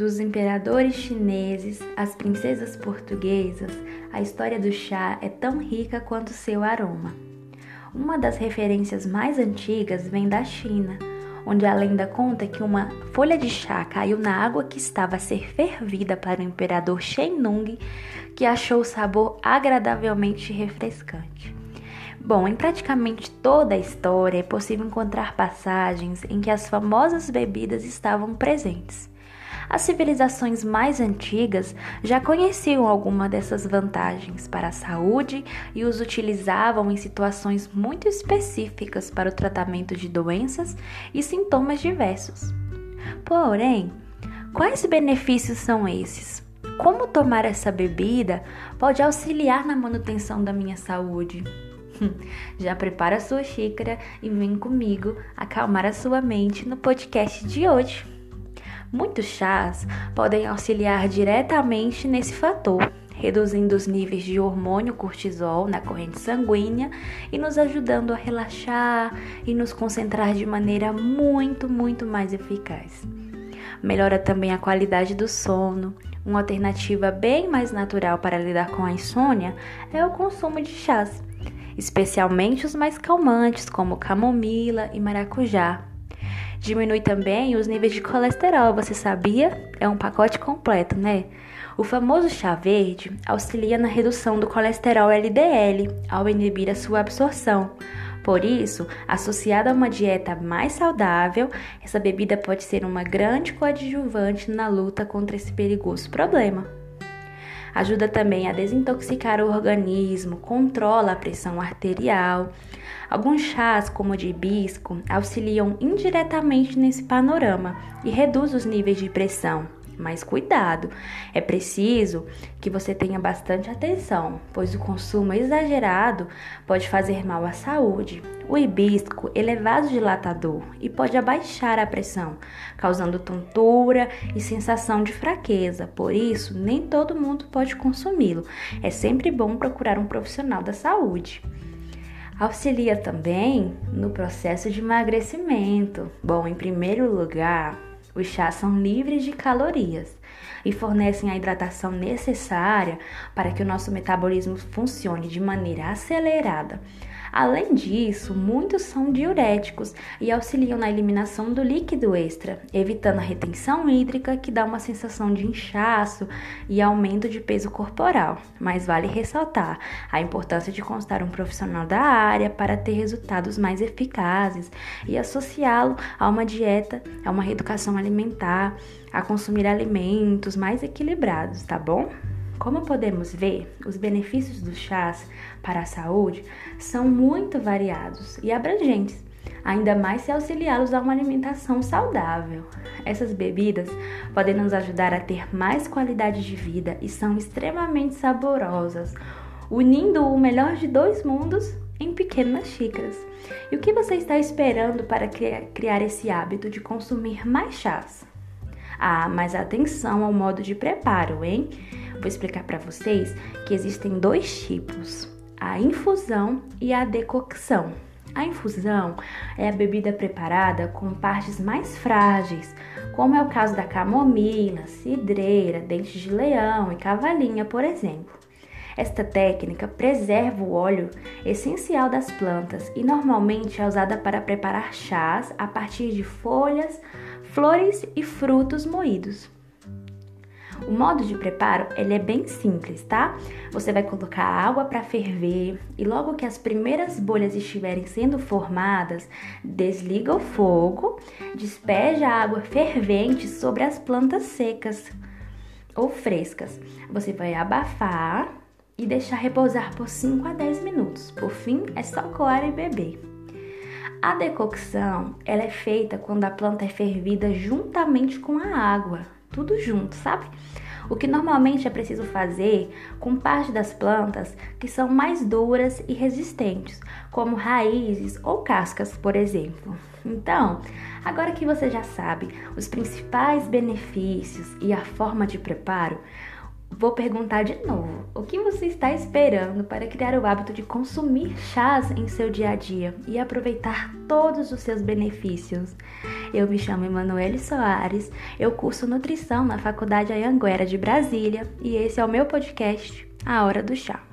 Dos imperadores chineses às princesas portuguesas, a história do chá é tão rica quanto seu aroma. Uma das referências mais antigas vem da China, onde a lenda conta que uma folha de chá caiu na água que estava a ser fervida para o imperador Shen Nung, que achou o sabor agradavelmente refrescante. Bom, em praticamente toda a história é possível encontrar passagens em que as famosas bebidas estavam presentes. As civilizações mais antigas já conheciam alguma dessas vantagens para a saúde e os utilizavam em situações muito específicas para o tratamento de doenças e sintomas diversos. Porém, quais benefícios são esses? Como tomar essa bebida pode auxiliar na manutenção da minha saúde? Já prepara sua xícara e vem comigo acalmar a sua mente no podcast de hoje. Muitos chás podem auxiliar diretamente nesse fator, reduzindo os níveis de hormônio cortisol na corrente sanguínea e nos ajudando a relaxar e nos concentrar de maneira muito, muito mais eficaz. Melhora também a qualidade do sono. Uma alternativa bem mais natural para lidar com a insônia é o consumo de chás especialmente os mais calmantes, como camomila e maracujá. Diminui também os níveis de colesterol, você sabia? É um pacote completo, né? O famoso chá verde auxilia na redução do colesterol LDL ao inibir a sua absorção. Por isso, associada a uma dieta mais saudável, essa bebida pode ser uma grande coadjuvante na luta contra esse perigoso problema. Ajuda também a desintoxicar o organismo, controla a pressão arterial. Alguns chás, como o de hibisco, auxiliam indiretamente nesse panorama e reduz os níveis de pressão. Mas cuidado, é preciso que você tenha bastante atenção, pois o consumo exagerado pode fazer mal à saúde. O hibisco ele é vasodilatador e pode abaixar a pressão, causando tontura e sensação de fraqueza. Por isso, nem todo mundo pode consumi-lo. É sempre bom procurar um profissional da saúde. Auxilia também no processo de emagrecimento. Bom, em primeiro lugar, os chás são livres de calorias e fornecem a hidratação necessária para que o nosso metabolismo funcione de maneira acelerada. Além disso, muitos são diuréticos e auxiliam na eliminação do líquido extra, evitando a retenção hídrica que dá uma sensação de inchaço e aumento de peso corporal. Mas vale ressaltar a importância de constar um profissional da área para ter resultados mais eficazes e associá-lo a uma dieta, a uma reeducação alimentar, a consumir alimentos mais equilibrados, tá bom? Como podemos ver, os benefícios dos chás para a saúde são muito variados e abrangentes, ainda mais se auxiliá-los a uma alimentação saudável. Essas bebidas podem nos ajudar a ter mais qualidade de vida e são extremamente saborosas, unindo o melhor de dois mundos em pequenas xícaras. E o que você está esperando para criar esse hábito de consumir mais chás? Ah, mas atenção ao modo de preparo, hein? Vou explicar para vocês que existem dois tipos: a infusão e a decocção. A infusão é a bebida preparada com partes mais frágeis, como é o caso da camomila, cidreira, dente de leão e cavalinha, por exemplo. Esta técnica preserva o óleo essencial das plantas e normalmente é usada para preparar chás a partir de folhas, flores e frutos moídos. O modo de preparo ele é bem simples, tá? Você vai colocar água para ferver e logo que as primeiras bolhas estiverem sendo formadas, desliga o fogo, despeja a água fervente sobre as plantas secas ou frescas. Você vai abafar e deixar repousar por 5 a 10 minutos. Por fim, é só coar e beber. A decocção ela é feita quando a planta é fervida juntamente com a água tudo junto, sabe? O que normalmente é preciso fazer com parte das plantas que são mais duras e resistentes, como raízes ou cascas, por exemplo. Então, agora que você já sabe os principais benefícios e a forma de preparo, Vou perguntar de novo: o que você está esperando para criar o hábito de consumir chás em seu dia a dia e aproveitar todos os seus benefícios? Eu me chamo Emanuele Soares, eu curso nutrição na Faculdade Anhanguera de Brasília e esse é o meu podcast, A Hora do Chá.